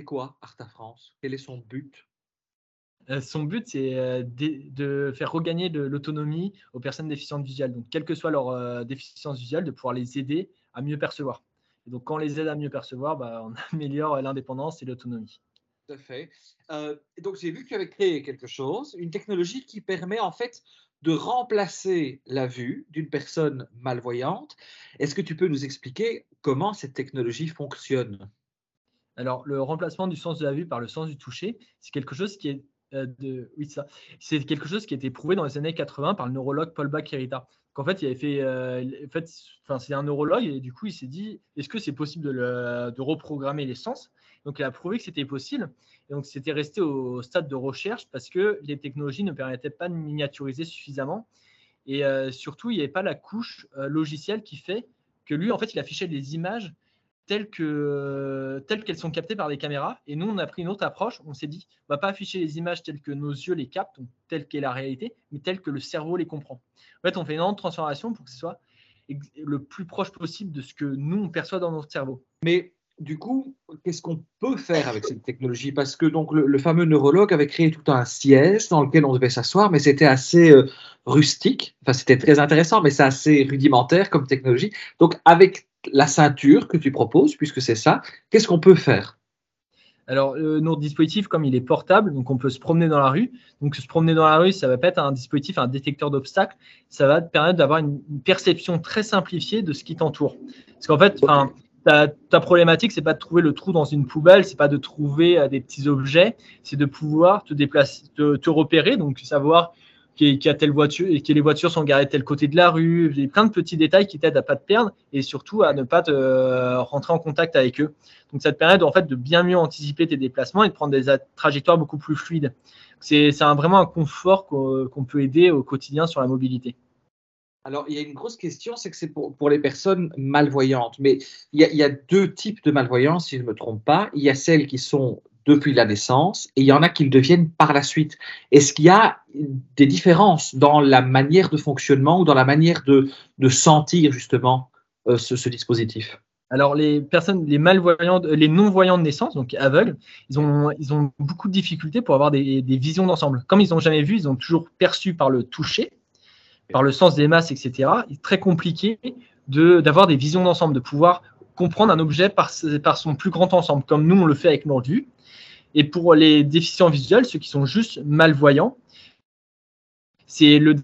c'est quoi Arta France? Quel est son but? Euh, son but, c'est euh, de, faire regagner de l'autonomie aux personnes déficientes visuelles. Donc, quelle que soit leur euh, déficience visuelle, de pouvoir les aider à mieux percevoir. Et donc, quand on les aide à mieux percevoir, bah, on améliore l'indépendance et l'autonomie. Tout à fait. donc, j'ai vu que tu avais créé quelque chose, une technologie qui permet en fait de remplacer la vue d'une personne malvoyante. Est-ce que tu peux nous expliquer comment cette technologie fonctionne? Alors, le remplacement du sens de la vue par le sens du toucher, c'est quelque chose qui est euh, de, oui, ça. C'est quelque chose qui a été prouvé dans les années 80 par le neurologue Paul Bach-Hérita. En fait, il avait euh, fait, enfin, c'est un neurologue et du coup, il s'est dit, est-ce que c'est possible de, de, reprogrammer les sens? Donc, il a prouvé que c'était possible. Et donc, c'était resté au stade de recherche parce que les technologies ne permettaient pas de miniaturiser suffisamment. Et euh, surtout, il n'y avait pas la couche logicielle qui fait que lui, en fait, il affichait des images telles que telles qu'elles sont captées par des caméras. Et nous, on a pris une autre approche. On s'est dit, on va pas afficher les images telles que nos yeux les captent, telles qu'est la réalité, mais telles que le cerveau les comprend. En fait, on fait une grande transformation pour que ce soit le plus proche possible de ce que nous on perçoit dans notre cerveau. Mais du coup, qu'est-ce qu'on peut faire avec cette technologie? Parce que donc le, fameux neurologue avait créé tout un siège dans lequel on devait s'asseoir, mais c'était assez euh, rustique. Enfin, c'était très intéressant, mais c'est assez rudimentaire comme technologie. Donc, avec la ceinture que tu proposes, puisque c'est ça, qu'est-ce qu'on peut faire? Alors, notre dispositif, comme il est portable, donc on peut se promener dans la rue. Donc, se promener dans la rue, ça va pas être un dispositif, un détecteur d'obstacles. Ça va te permettre d'avoir une, perception très simplifiée de ce qui t'entoure. Parce qu'en fait, ta, ta, problématique, c'est pas de trouver le trou dans une poubelle, c'est pas de trouver euh, des petits objets, c'est de pouvoir te déplacer, te repérer, donc savoir qui, a telle voiture et que les voitures sont garées de tel côté de la rue. Il y a plein de petits détails qui t'aident à pas te perdre et surtout à ne pas te euh, rentrer en contact avec eux. Donc ça te permet en fait de bien mieux anticiper tes déplacements et de prendre des trajectoires beaucoup plus fluides. C'est vraiment un confort qu'on peut aider au quotidien sur la mobilité. Alors, il y a une grosse question, c'est que c'est pour, pour, les personnes malvoyantes. Mais il y, a, il y, a, deux types de malvoyance, si je ne me trompe pas. Il y a celles qui sont depuis la naissance et il y en a qui le deviennent par la suite. Est-ce qu'il y a des différences dans la manière de fonctionnement ou dans la manière de, de sentir justement euh, ce, dispositif? Alors, les personnes, les malvoyantes, les non-voyants de naissance, donc aveugles, ils ont, ils ont beaucoup de difficultés pour avoir des, des visions d'ensemble. Comme ils n'ont jamais vu, ils ont toujours perçu par le toucher, par le sens des masses, etc. Il est très compliqué d'avoir des visions d'ensemble, de pouvoir comprendre un objet par, par, son plus grand ensemble, comme nous on le fait avec nos vue. Et pour les déficients visuels, ceux qui sont juste malvoyants, c'est le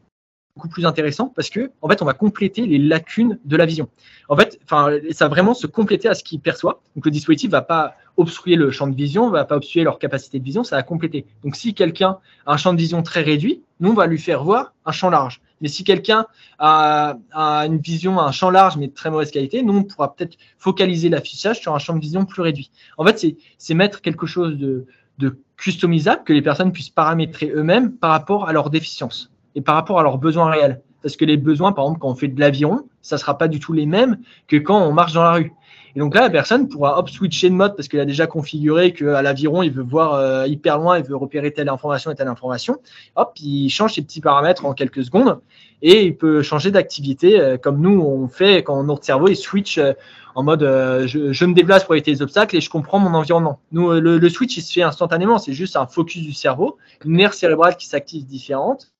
beaucoup plus intéressant parce que en fait on va compléter les lacunes de la vision. En fait, enfin ça va vraiment se compléter à ce qu'ils perçoivent. Donc le dispositif va pas obstruer le champ de vision, va pas obstruer leur capacité de vision, ça va compléter. Donc si quelqu'un a un champ de vision très réduit, nous on va lui faire voir un champ large. Mais si quelqu'un a, une vision, un champ large mais de très mauvaise qualité, nous on pourra peut-être focaliser l'affichage sur un champ de vision plus réduit. En fait, c'est mettre quelque chose de, de customisable que les personnes puissent paramétrer eux-mêmes par rapport à leurs déficiences et par rapport à leurs besoins réels. Parce que les besoins, par exemple, quand on fait de l'avion, ça ne sera pas du tout les mêmes que quand on marche dans la rue. Et donc là, la personne pourra hop switcher de mode parce qu'elle a déjà configuré qu'à l'aviron, il veut voir euh, hyper loin, il veut repérer telle information et telle information. Hop, il change ses petits paramètres en quelques secondes et il peut changer d'activité euh, comme nous on fait quand notre cerveau il switch euh, en mode je, me déplace pour éviter les obstacles et je comprends mon environnement. Nous, le, le switch il se fait instantanément, c'est juste un focus du cerveau, une aire cérébrale qui s'active différente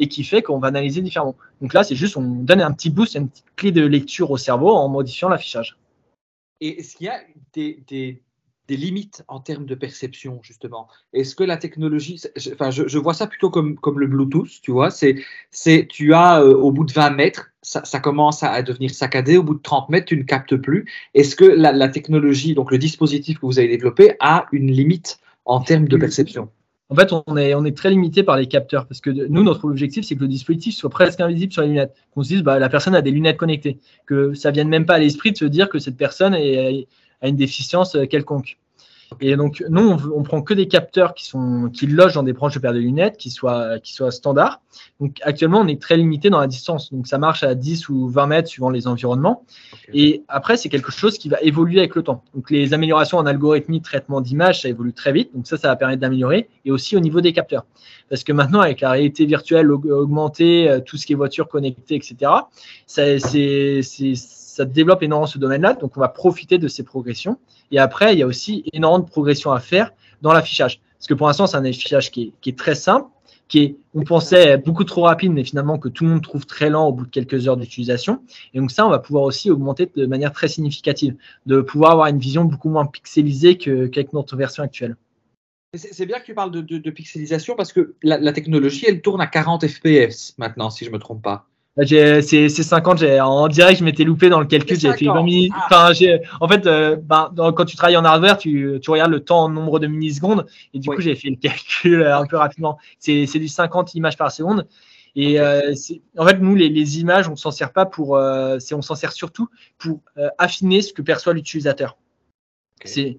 et qui fait qu'on va analyser différemment. Donc là, c'est juste, on donne un petit boost, une petite clé de lecture au cerveau en modifiant l'affichage. Et est-ce qu'il y a des, des, des, limites en termes de perception, justement? Est-ce que la technologie, enfin, je, je, vois ça plutôt comme, comme le Bluetooth, tu vois, c'est, c'est tu as euh, au bout de 20 mètres, ça, ça, commence à devenir saccadé, au bout de 30 mètres, tu ne captes plus. Est-ce que la, la technologie, donc le dispositif que vous avez développé, a une limite en termes de perception? En fait, on est, très limité par les capteurs parce que nous, notre objectif, c'est que le dispositif soit presque invisible sur les lunettes. Qu'on se dise, bah, la personne a des lunettes connectées, que ça vienne même pas à l'esprit de se dire que cette personne a une déficience quelconque. Et donc, nous, on, on, prend que des capteurs qui, sont, qui logent dans des branches de paires de lunettes, qui soient, qui soient standards. Donc, actuellement, on est très limité dans la distance. Donc, ça marche à 10 ou 20 mètres suivant les environnements. Et après, c'est quelque chose qui va évoluer avec le temps. Donc, les améliorations en algorithmie, traitement d'image, ça évolue très vite. Donc, ça, ça va permettre d'améliorer. Et aussi au niveau des capteurs. Parce que maintenant, avec la réalité virtuelle augmentée, euh, tout ce qui est voiture connectée, etc., c'est ça développe énormément ce domaine-là, donc on va profiter de ces progressions. Et après, il y a aussi énormément de progressions à faire dans l'affichage. Parce que pour l'instant, c'est un affichage qui est, très simple, qui est, on pensait, beaucoup trop rapide, mais finalement que tout le monde trouve très lent au bout de quelques heures d'utilisation. Et donc ça, on va pouvoir aussi augmenter de manière très significative, de pouvoir avoir une vision beaucoup moins pixelisée qu'avec notre version actuelle. C'est bien que tu parles de, pixelisation parce que la, technologie, elle tourne à 40 FPS maintenant, si je ne me trompe pas. C'est 50, en direct, je m'étais loupé dans le calcul, j'ai fait 20 minutes. Ah. en fait, euh, bah, quand tu travailles en hardware, tu, tu, regardes le temps en nombre de millisecondes, et du coup, j'ai fait le calcul euh, un peu rapidement. C'est du 50 images par seconde. Et euh, en fait, nous, les, images, on s'en sert pas pour, on s'en sert surtout pour affiner ce que perçoit l'utilisateur. C'est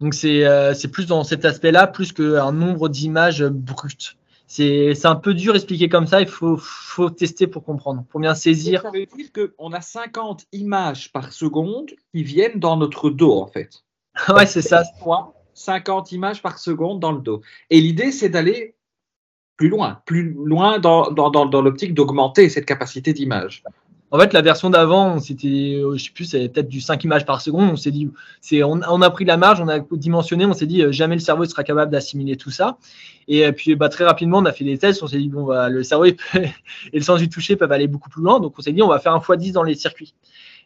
donc c'est plus dans cet aspect-là, plus qu'un nombre d'images brutes c'est un peu dur expliquer comme ça. Il faut, faut tester pour comprendre, pour bien saisir. Ça veut dire qu'on a 50 images par seconde qui viennent dans notre dos, en fait? ouais, c'est ça. 50 images par seconde dans le dos. Et l'idée, c'est d'aller plus loin, plus loin dans, dans, dans, dans l'optique d'augmenter cette capacité d'image. En fait, la version d'avant, c'était, euh, peut-être du 5 images par seconde. On s'est dit, on, a pris la marge, on a dimensionné, on s'est dit, euh, jamais le cerveau sera capable d'assimiler tout ça. Et euh, puis, bah, très rapidement, on a fait des tests. On s'est dit, bon, bah, le cerveau et le sens du toucher peuvent aller beaucoup plus loin. Donc, on s'est dit, on va faire un x10 dans les circuits.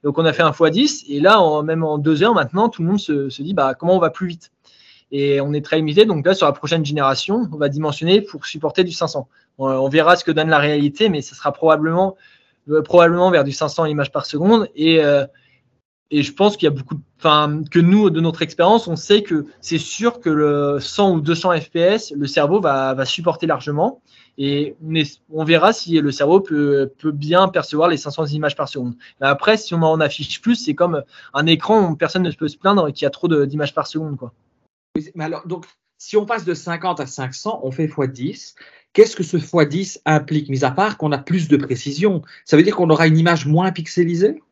Donc, on a fait un x10. Et là, même en deux heures maintenant, tout le monde se, dit, bah, comment on va plus vite? Et on est très limité. Donc là, sur la prochaine génération, on va dimensionner pour supporter du 500. On, verra ce que donne la réalité, mais ce sera probablement probablement vers du 500 images par seconde. Et, euh, et je pense qu'il y a beaucoup, enfin, que nous, de notre expérience, on sait que c'est sûr que le 100 ou 200 FPS, le cerveau va, va supporter largement. Et on verra si le cerveau peut, peut bien percevoir les 500 images par seconde. Après, si on en affiche plus, c'est comme un écran où personne ne peut se plaindre qu'il y a trop d'images par seconde. Quoi. Alors, donc, si on passe de 50 à 500, on fait x10. Qu'est-ce que ce x10 implique, mis à part qu'on a plus de précision? Ça veut dire qu'on aura une image moins pixelisée?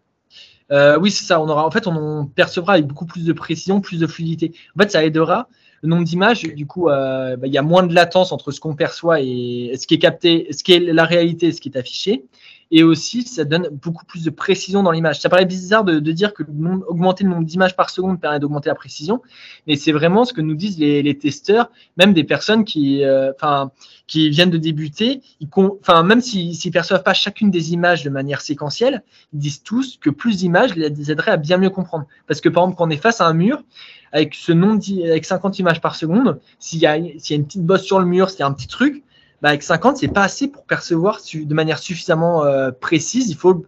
Euh, Oui, c'est ça. On aura, en fait, on percevra avec beaucoup plus de précision, plus de fluidité. En fait, ça aidera le nombre d'images. Du coup, euh, bah, il y a moins de latence entre ce qu'on perçoit et ce qui est capté, ce qui est la réalité et ce qui est affiché et aussi ça donne beaucoup plus de précision dans l'image. Ça paraît bizarre de, dire que augmenter le nombre d'images par seconde permet d'augmenter la précision, mais c'est vraiment ce que nous disent les, testeurs, même des personnes qui, euh, qui viennent de débuter, enfin, même s'ils ne perçoivent pas chacune des images de manière séquentielle, ils disent tous que plus d'images les aiderait à bien mieux comprendre. Parce que par exemple, quand on est face à un mur, avec ce nombre avec 50 images par seconde, s'il y, y a une petite bosse sur le mur, s'il y a un petit truc, bah, avec 50, c'est pas assez pour percevoir de manière suffisamment euh, précise. Il faut,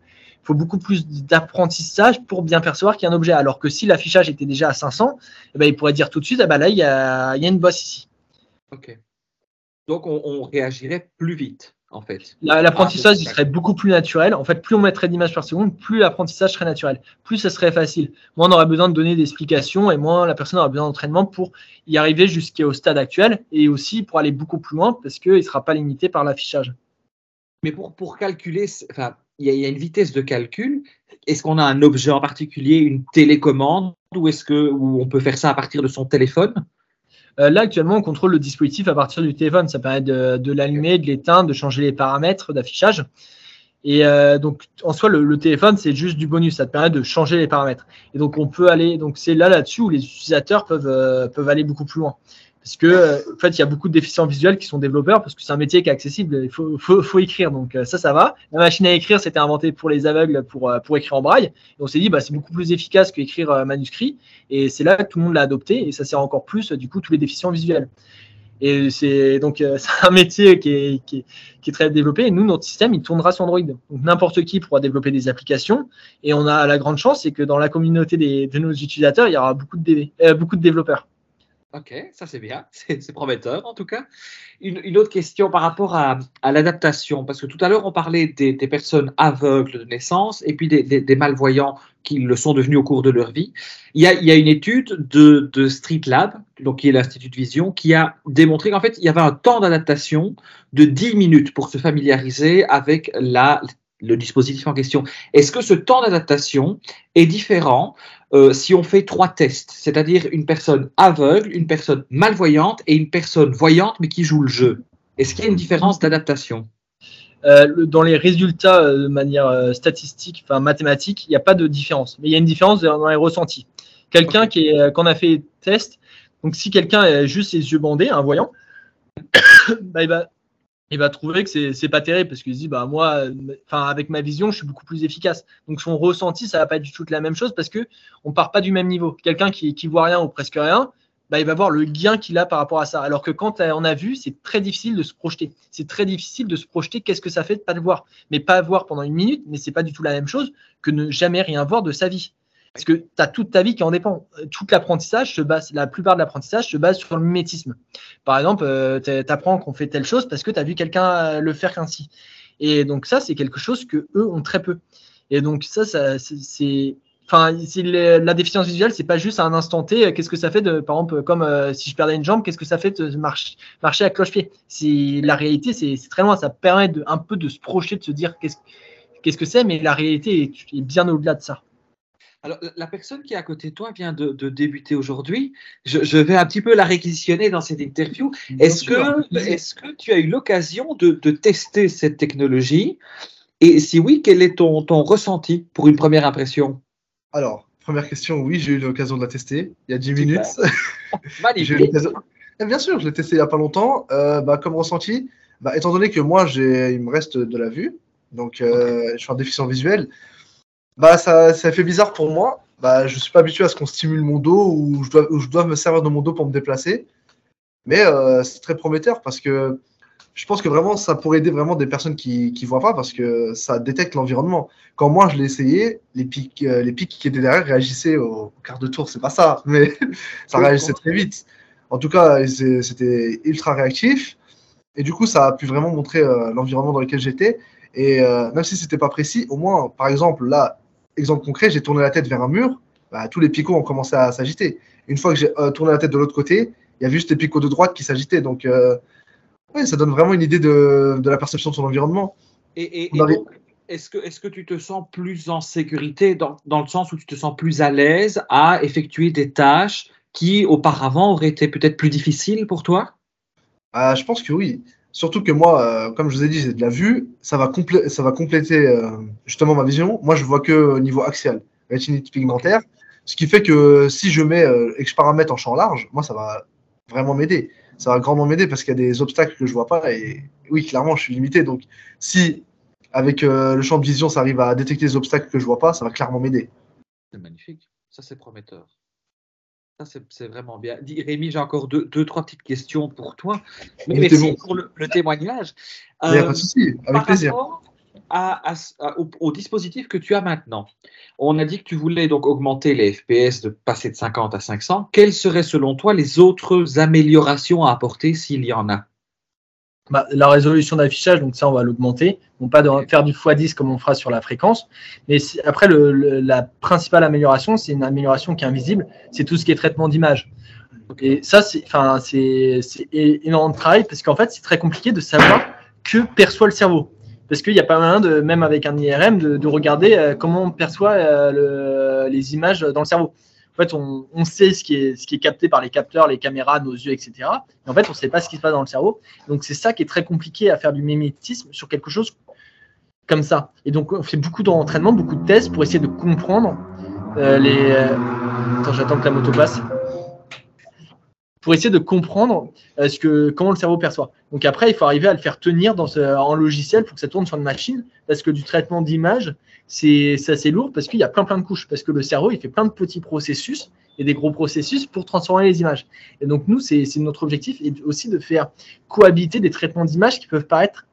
beaucoup plus d'apprentissage pour bien percevoir qu'il y a un objet. Alors que si l'affichage était déjà à 500, eh ben, il pourrait dire tout de suite, ah bah là, il y a, une bosse ici. Ok. Donc, on, on réagirait plus vite fait. L'apprentissage il serait beaucoup plus naturel. En fait, plus on mettrait d'images par seconde, plus l'apprentissage serait naturel. Plus ça serait facile. Moins on aurait besoin de donner des explications et moins la personne aura besoin d'entraînement pour y arriver jusqu'au stade actuel et aussi pour aller beaucoup plus loin parce qu'il ne sera pas limité par l'affichage. Mais pour, pour calculer, enfin, il y, a une vitesse de calcul. Est-ce qu'on a un objet en particulier, une télécommande, ou est-ce que ou on peut faire ça à partir de son téléphone? Euh, là, actuellement, on contrôle le dispositif à partir du téléphone. Ça permet de, l'allumer, de l'éteindre, de changer les paramètres d'affichage. Et euh, donc, en soi, le, téléphone, c'est juste du bonus. Ça te permet de changer les paramètres. Et donc, on peut aller. Donc, c'est là là-dessus où les utilisateurs peuvent, euh, peuvent aller beaucoup plus loin. Parce que, euh, en fait, il y a beaucoup de déficients visuels qui sont développeurs parce que c'est un métier qui est accessible. Il faut, faut, faut écrire. Donc, euh, ça, ça va. La machine à écrire, c'était inventé pour les aveugles pour, euh, pour écrire en braille. Et on s'est dit, bah, c'est beaucoup plus efficace qu'écrire manuscrit. Et c'est là que tout le monde l'a adopté. Et ça sert encore plus, du coup, tous les déficients visuels. Et c'est donc c'est un métier qui est, qui, est, qui est, très développé. Et nous, notre système, il tournera sur Android. Donc n'importe qui pourra développer des applications. Et on a la grande chance, c'est que dans la communauté des, de nos utilisateurs, il y aura beaucoup de, beaucoup de développeurs. Ok, ça c'est bien, c'est prometteur en tout cas. Une, autre question par rapport à, l'adaptation, parce que tout à l'heure on parlait des, personnes aveugles de naissance et puis des, malvoyants qui le sont devenus au cours de leur vie. Il y a, une étude de, Street Lab, donc qui est l'Institut de Vision, qui a démontré qu'en fait il y avait un temps d'adaptation de 10 minutes pour se familiariser avec le dispositif en question. Est-ce que ce temps d'adaptation est différent euh, si on fait trois tests, c'est-à-dire une personne aveugle, une personne malvoyante et une personne voyante mais qui joue le jeu Est-ce qu'il y a une différence d'adaptation? Euh, dans les résultats de manière statistique, enfin mathématique, il n'y a pas de différence. Mais il y a une différence dans les ressentis. Quelqu'un qui est, qu'on a fait test, donc si quelqu'un a juste les yeux bandés, un voyant, bah, il va il va trouver que c'est, pas terrible parce qu'il se dit bah moi avec ma vision je suis beaucoup plus efficace. Donc son ressenti ça va pas être du tout la même chose parce que on part pas du même niveau. Quelqu'un qui qui voit rien ou presque rien bah, il va voir le gain qu'il a par rapport à ça. Alors que quand on a vu c'est très difficile de se projeter. C'est très difficile de se projeter qu'est-ce que ça fait de pas le voir. Mais pas voir pendant une minute mais c'est pas du tout la même chose que ne jamais rien voir de sa vie parce que tu as toute ta vie qui en dépend. Tout l'apprentissage se base, la plupart de l'apprentissage se base sur le mimétisme. Par exemple, euh, tu apprends qu'on fait telle chose parce que tu as vu quelqu'un euh, le faire ainsi. Et donc ça, c'est quelque chose que eux ont très peu. Et donc ça, ça c'est, enfin, la déficience visuelle, c'est pas juste à un instant T. Qu'est-ce que ça fait de, par exemple, comme euh, si je perdais une jambe, qu'est-ce que ça fait de marcher, à cloche-pied? La réalité, c'est très loin. Ça permet de, un peu de se projeter, de se dire qu'est-ce que c'est, mais la réalité est bien au-delà de ça. Alors, la personne qui est à côté de toi vient de, débuter aujourd'hui. Je, vais un petit peu la réquisitionner dans cette interview. Est-ce que, est que tu as eu l'occasion de, tester cette technologie? Et si oui, quel est ton, ton ressenti pour une première impression? Alors, première question, oui, j'ai eu l'occasion de la tester il y a 10 minutes. Magnifique. Eh, bien sûr, je l'ai testé il n'y a pas longtemps. Euh, bah, comme ressenti, bah, étant donné que moi, il me reste de la vue, donc euh, je suis un déficient visuel, bah, ça, ça fait bizarre pour moi. Bah, je suis pas habitué à ce qu'on stimule mon dos ou je dois, je dois me servir de mon dos pour me déplacer. Mais euh, c'est très prometteur parce que je pense que vraiment ça pourrait aider vraiment des personnes qui ne voient pas parce que ça détecte l'environnement. Quand moi je l'ai essayé, les pics, euh, les pics qui étaient derrière réagissaient au, quart de tour. C'est pas ça, mais ça réagissait très vite. En tout cas, c'était ultra réactif. Et du coup, ça a pu vraiment montrer euh, l'environnement dans lequel j'étais. Et même si c'était pas précis, au moins, par exemple, là, exemple concret, j'ai tourné la tête vers un mur, bah, tous les picots ont commencé à s'agiter. Une fois que j'ai euh, tourné la tête de l'autre côté, il y a juste les picots de droite qui s'agitaient. Donc, euh, ça donne vraiment une idée de, la perception de son environnement. Et, est-ce que, est que tu te sens plus en sécurité dans, dans, le sens où tu te sens plus à l'aise à effectuer des tâches qui auparavant auraient été peut-être plus difficiles pour toi? Ah, Je pense que oui. Surtout que moi, euh, comme je vous ai dit, j'ai de la vue, ça va, compléter euh, justement ma vision. Moi, je vois que au niveau axial, rétinite pigmentaire, ce qui fait que si je mets euh, et que je paramètre en champ large, moi, ça va vraiment m'aider. Ça va grandement m'aider parce qu'il y a des obstacles que je vois pas et oui, clairement, je suis limité. Donc, si avec le champ de vision, ça arrive à détecter les obstacles que je vois pas, ça va clairement m'aider. C'est magnifique. Ça, c'est prometteur c'est vraiment bien. Rémi, j'ai encore deux, deux, trois petites questions pour toi. Mais merci pour le, témoignage. Il n'y a pas de euh, souci, avec plaisir. au, dispositif que tu as maintenant, on a dit que tu voulais donc augmenter les FPS, de passer de 50 à 500. Quelles seraient selon toi les autres améliorations à apporter s'il y en a? Bah, la résolution d'affichage, donc ça, on va l'augmenter. Non pas de faire du x10 comme on fera sur la fréquence. Mais après, la principale amélioration, c'est une amélioration qui est invisible. C'est tout ce qui est traitement d'image. Et ça, c'est énormément de travail parce qu'en fait, c'est très compliqué de savoir que perçoit le cerveau. Parce qu'il n'y a pas moyen, de, même avec un IRM, de, regarder euh, comment on perçoit euh, les images dans le cerveau. En fait, on, sait ce qui, est, capté par les capteurs, les caméras, nos yeux, etc. Mais en fait, on ne sait pas ce qui se passe dans le cerveau. Donc, c'est ça qui est très compliqué à faire du mimétisme sur quelque chose comme ça. Et donc, on fait beaucoup d'entraînement, beaucoup de tests pour essayer de comprendre euh, les. Euh, attends, j'attends que la moto passe pour essayer de comprendre euh, ce que, comment le cerveau perçoit. Donc après, il faut arriver à le faire tenir dans ce, en logiciel pour que ça tourne sur une machine, parce que du traitement d'image, c'est assez lourd, parce qu'il y a plein plein de couches, parce que le cerveau, il fait plein de petits processus et des gros processus pour transformer les images. Et donc nous, c'est notre objectif, et aussi de faire cohabiter des traitements d'image qui peuvent paraître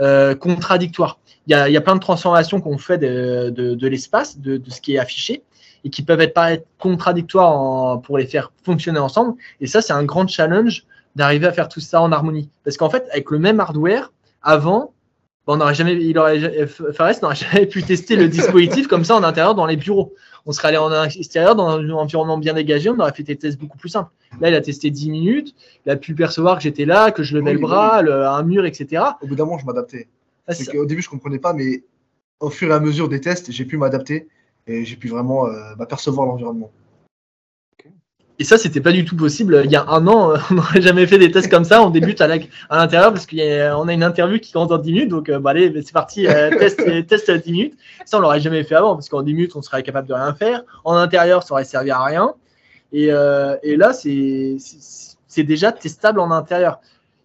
euh, contradictoires. Il y, a, il y, a, plein de transformations qu'on fait de, de, l'espace, de, de, ce qui est affiché, et qui peuvent être paraître contradictoires pour les faire fonctionner ensemble. Et ça, c'est un grand challenge d'arriver à faire tout ça en harmonie. Parce qu'en fait, avec le même hardware, avant, on n'aurait jamais, il aurait, Fares n'aurait jamais pu tester le dispositif comme ça en intérieur dans les bureaux. On serait allé en extérieur dans un environnement bien dégagé, on aurait fait des tests beaucoup plus simples. Là, il a testé 10 minutes, il a pu percevoir que j'étais là, que je levais le bras, un mur, etc. Au bout d'un moment, je m'adaptais. Ah, au début, je comprenais pas, mais au fur et à mesure des tests, j'ai pu m'adapter et j'ai pu vraiment euh, bah, percevoir l'environnement. Et ça, c'était pas du tout possible. Il y a un an, on n'aurait jamais fait des tests comme ça. On débute à l'intérieur parce qu'on a, a, une interview qui commence dans 10 minutes. Donc, bah, allez, c'est parti, test, test à 10 minutes. Ça, on l'aurait jamais fait avant parce qu'en 10 minutes, on serait capable de rien faire. En intérieur, ça aurait servi à rien. Et, et là, c'est déjà testable en intérieur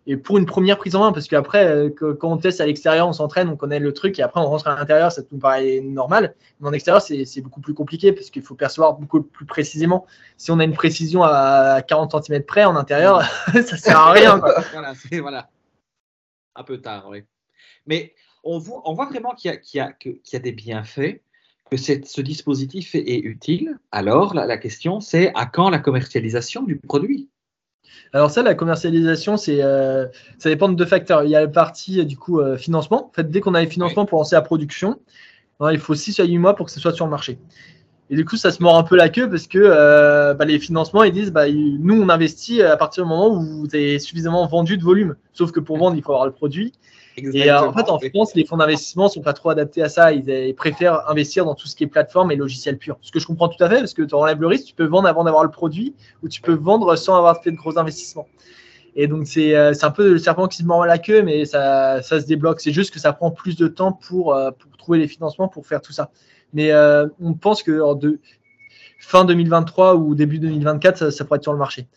et pour une première prise en main, parce qu'après, euh, quand on teste à l'extérieur, on s'entraîne, on connaît le truc, et après on rentre à l'intérieur, ça nous paraît normal. Mais en extérieur, c'est beaucoup plus compliqué, parce qu'il faut percevoir beaucoup plus précisément. Si on a une précision à 40 cm près, en intérieur, ça sert à rien. voilà, c'est voilà. un peu tard, oui. Mais on voit, on voit vraiment qu'il y, y, y, a des bienfaits, que ce dispositif est, est utile. Alors, la, la question, c'est à quand la commercialisation du produit? Alors ça, la commercialisation, c'est, euh, ça dépend de deux facteurs. Il y a la partie du coup euh, financement. En fait, dès qu'on a les financements pour lancer la production, hein, il faut 6 à 8 mois pour que ce soit sur le marché. Et du coup, ça se mord un peu la queue parce que euh, bah, les financements, ils disent, bah, nous, on investit à partir du moment où vous avez suffisamment vendu de volume. Sauf que pour vendre, il faut avoir le produit. Et euh, en fait, en France, les fonds d'investissement ne sont pas trop adaptés à ça. Ils, préfèrent investir dans tout ce qui est plateforme et logiciel pur. Ce que je comprends tout à fait, parce que tu enlèves le risque, tu peux vendre avant d'avoir le produit, ou tu peux vendre sans avoir fait de gros investissements. Et donc, c'est euh, un peu le serpent qui se mord la queue, mais ça, se débloque. C'est juste que ça prend plus de temps pour, euh, trouver les financements pour faire tout ça. Mais on pense que fin 2023 ou début 2024, ça, ça pourrait être sur le marché.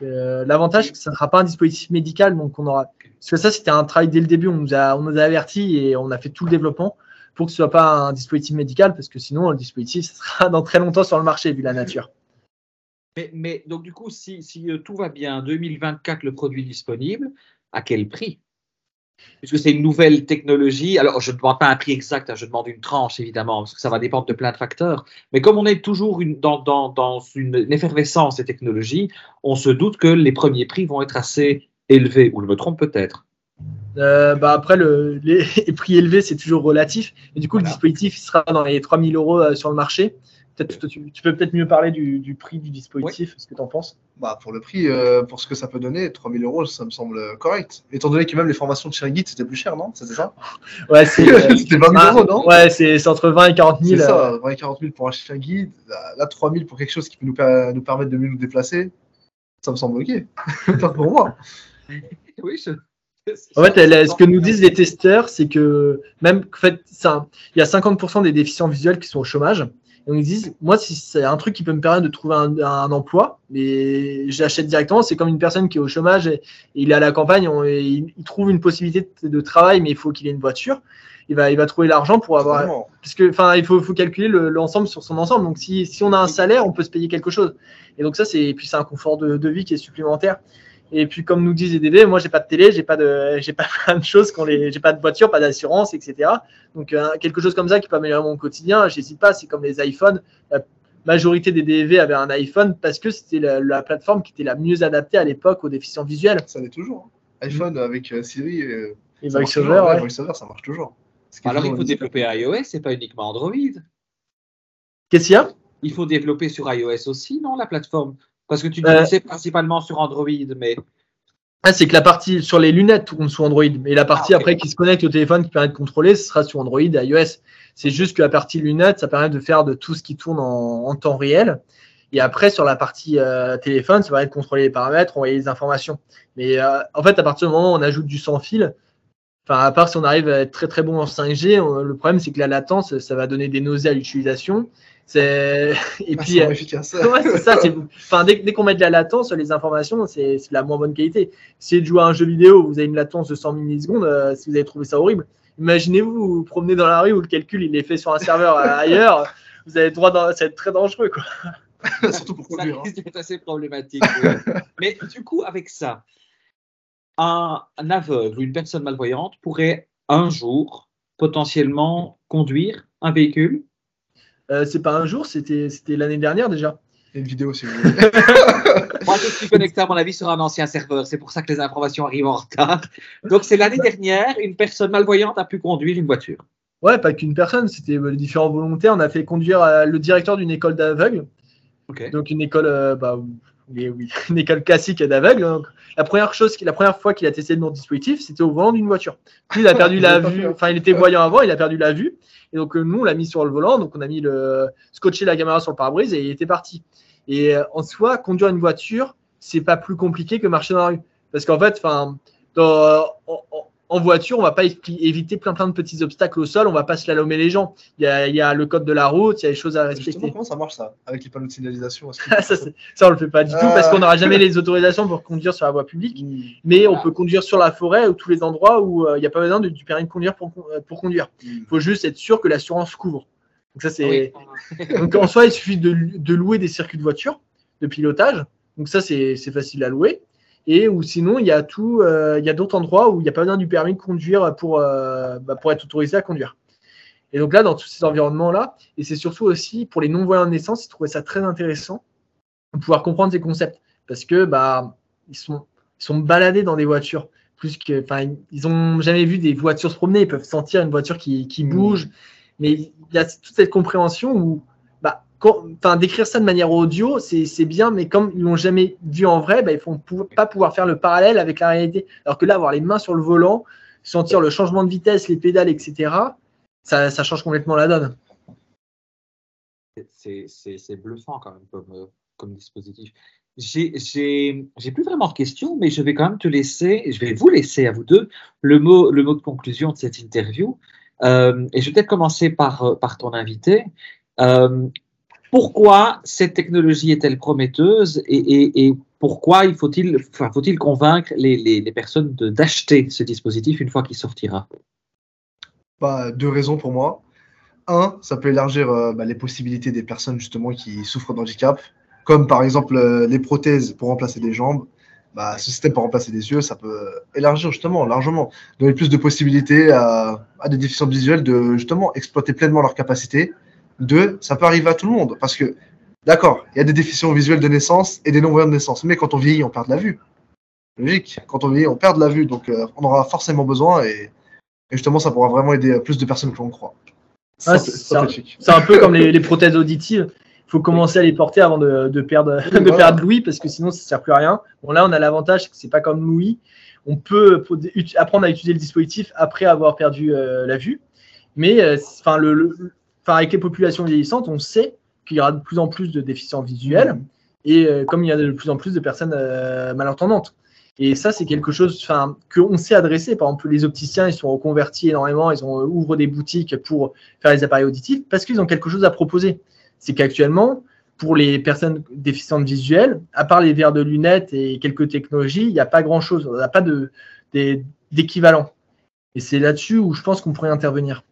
L'avantage, c'est que ça ne sera pas un dispositif médical, donc on aura. Parce que ça, c'était un travail dès le début. On nous a, on nous a averti et on a fait tout le développement pour que ce soit pas un dispositif médical, parce que sinon, le dispositif ça sera dans très longtemps sur le marché vu la nature. Mais, mais donc du coup, si, si, euh, tout va bien, 2024, le produit disponible, à quel prix? Puisque c'est une nouvelle technologie. Alors, je ne demande pas un prix exact, hein, je demande une tranche, évidemment, parce que ça va dépendre de plein de facteurs. Mais comme on est toujours une, dans, dans, dans, une, effervescence des technologies, on se doute que les premiers prix vont être assez élevés, ou je me trompe peut-être. Euh, bah après, le, les, prix élevés, c'est toujours relatif. Et du coup, le dispositif sera dans les 3000 euros euh, sur le marché tu, peux peut-être mieux parler du, prix du dispositif, ce que tu en penses? Bah, Pour le prix, euh, pour ce que ça peut donner, 3000 euros, ça me semble correct. Étant donné que même les formations de Shergit, c'était plus cher, non? C'était ça? Ouais, c'est 20 000 ah, euros, non? Ouais, c'est entre 20 et 40 000. C'est ça, 20 et 40 000 pour un Shergit. Là, 3 000 pour quelque chose qui peut nous, nous permettre de mieux nous déplacer. Ça me semble ok. pour moi. Oui, je, en fait, ce que nous disent les testeurs, c'est que même en fait, ça, il y a 50% des déficients visuels qui sont au chômage ils disent, moi, si c'est un truc qui peut me permettre de trouver un, emploi, mais j'achète directement. C'est comme une personne qui est au chômage et, il est à la campagne, il, trouve une possibilité de, travail, mais il faut qu'il ait une voiture. Il va, il va trouver l'argent pour avoir. Parce que, enfin, il faut, faut calculer l'ensemble sur son ensemble. Donc, si, si, on a un salaire, on peut se payer quelque chose. Et donc, ça, c'est, puis c'est un confort de, de vie qui est supplémentaire. Et puis, comme nous disent les DV, moi, j'ai pas de télé, j'ai pas de, j'ai pas plein de choses qu'on les, j'ai pas de voiture, pas d'assurance, etc. Donc, euh, quelque chose comme ça qui peut améliorer mon quotidien, j'hésite pas. C'est comme les iPhones. La majorité des DV avaient un iPhone parce que c'était la, plateforme qui était la mieux adaptée à l'époque aux déficients visuels. Ça l'est toujours. Hein. iPhone avec euh, Siri. Euh, et VoiceOver, ouais. VoiceOver, ça marche toujours. Alors, il faut développer iOS, c'est pas uniquement Android. Qu'est-ce qu'il y a? Il faut développer sur iOS aussi, non, la plateforme? Parce que tu disais euh, principalement sur Android, mais. Ah, c'est que la partie sur les lunettes tourne sous Android, mais la partie ah, après qui se connecte au téléphone qui permet de contrôler, ce sera sur Android et iOS. C'est juste que la partie lunettes, ça permet de faire de tout ce qui tourne en, temps réel. Et après, sur la partie euh, téléphone, ça permet de contrôler les paramètres, envoyer les informations. Mais euh, en fait, à partir du moment où on ajoute du sans fil, enfin, à part si on arrive à être très très bon en 5G, le problème c'est que la latence, ça va donner des nausées à l'utilisation. C'est et ah, puis euh, efficace. c'est ça. Enfin, dès, dès qu'on met de la latence, les informations, c'est de la moins bonne qualité. Si de jouer à un jeu vidéo, vous avez une latence de 100 millisecondes, euh, si vous avez trouvé ça horrible. Imaginez-vous vous, promener dans la rue où le calcul il est fait sur un serveur ailleurs, vous avez droit, dans, ça va être très dangereux quoi. Surtout pour conduire. Hein. C'est assez problématique. Mais du coup, avec ça, un, un aveugle ou une personne malvoyante pourrait un jour potentiellement conduire un véhicule? Euh, c'est pas un jour, c'était l'année dernière déjà. Une vidéo, si vous voulez. Moi, je suis connecté, à mon avis, sur un ancien serveur. C'est pour ça que les informations arrivent en retard. Donc, c'est l'année dernière, une personne malvoyante a pu conduire une voiture. Ouais, pas qu'une personne, c'était les différents volontaires. On a fait conduire euh, le directeur d'une école d'aveugles. Donc, une école, euh, bah, oui, une école classique d'aveugles. La première chose, la première fois qu'il a testé le dispositif, c'était au volant d'une voiture. il a perdu la vue. Enfin, il était voyant avant, il a perdu la vue. Et donc, euh, nous, on l'a mis sur le volant. Donc, on a mis le, scotché la caméra sur le pare-brise et il était parti. Et euh, en soi, conduire une voiture, c'est pas plus compliqué que marcher dans la rue. Parce qu'en fait, enfin, en, voiture, on va pas éviter plein plein de petits obstacles au sol, on va pas slalomer les gens. Il y a, il y a le code de la route, il y a des choses à respecter. Justement, comment ça marche ça avec les panneaux de signalisation ça, ça, on le fait pas du tout parce qu'on n'aura jamais les autorisations pour conduire sur la voie publique. Hmm. Mais on peut conduire sur la forêt ou tous les endroits où euh, il n'y a pas besoin du permis de conduire pour, pour conduire. Il hmm. faut juste être sûr que l'assurance couvre. Donc ça c'est. Donc en soi, il suffit de, de, louer des circuits de voiture, de pilotage. Donc ça c'est facile à louer. Et ou sinon, il y a tout, euh, il y a d'autres endroits où il n'y a pas besoin du permis de conduire pour, euh, bah, pour être autorisé à conduire. Et donc là, dans tous ces environnements-là, et c'est surtout aussi pour les non-voyants de naissance, ils trouvaient ça très intéressant de pouvoir comprendre ces concepts. Parce que bah, ils sont, ils sont baladés dans des voitures. Plus que, ils n'ont jamais vu des voitures se promener, ils peuvent sentir une voiture qui, qui mmh. bouge. Mais il y a toute cette compréhension où enfin, décrire ça de manière audio, c'est bien, mais comme ils l'ont jamais vu en vrai, bah, ils ne vont pas pouvoir faire le parallèle avec la réalité. Alors que là, avoir les mains sur le volant, sentir le changement de vitesse, les pédales, etc., ça, change complètement la donne. C'est bluffant quand même comme, euh, comme dispositif. J'ai plus vraiment de questions, mais je vais quand même te laisser, je vais vous laisser à vous deux le mot, de conclusion de cette interview. Euh, et je vais peut-être commencer par, par ton invité. Euh, pourquoi cette technologie est-elle prometteuse et, pourquoi il faut-il convaincre les, personnes d'acheter ce dispositif une fois qu'il sortira? Bah, Deux raisons pour moi. Un, ça peut élargir euh, bah, les possibilités des personnes justement qui souffrent d'handicap, comme par exemple euh, les prothèses pour remplacer des jambes. Bah, ce système pour remplacer des yeux, ça peut élargir justement largement, donner plus de possibilités à, à des déficients visuels de justement exploiter pleinement leurs capacités deux, ça peut arriver à tout le monde. Parce que, d'accord, il y a des déficients visuels de naissance et des non-voyants de naissance. Mais quand on vieillit, on perd de la vue. Logique. Quand on vieillit, on perd de la vue. Donc, euh, on aura forcément besoin. Et, justement, ça pourra vraiment aider plus de personnes que l'on croit. c'est un, peu comme les, prothèses auditives. Il faut commencer à les porter avant de, perdre, de perdre l'ouïe parce que sinon, ça ne sert plus à rien. Bon, là, on a l'avantage que ce n'est pas comme l'ouïe. On peut apprendre à utiliser le dispositif après avoir perdu euh, la vue. Mais euh, le, avec les populations vieillissantes, on sait qu'il y aura de plus en plus de déficients visuels et euh, comme il y a de plus en plus de personnes euh, malentendantes. Et ça, c'est quelque chose qu'on sait adresser. Par exemple, les opticiens, ils sont reconvertis énormément, ils euh, ouvrent des boutiques pour faire les appareils auditifs parce qu'ils ont quelque chose à proposer. C'est qu'actuellement, pour les personnes déficientes visuelles, à part les verres de lunettes et quelques technologies, il n'y a pas grand-chose. On n'a pas d'équivalent. Et c'est là-dessus où je pense qu'on pourrait intervenir.